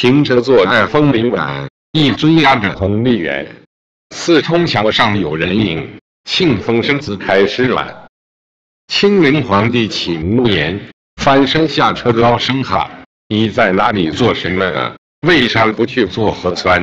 停车坐爱枫林晚，一尊压着红丽园。四通墙上有人影，庆丰生子开始软。清明皇帝请怒言，翻身下车高声喊：“你在哪里做什么？为啥不去做核酸？”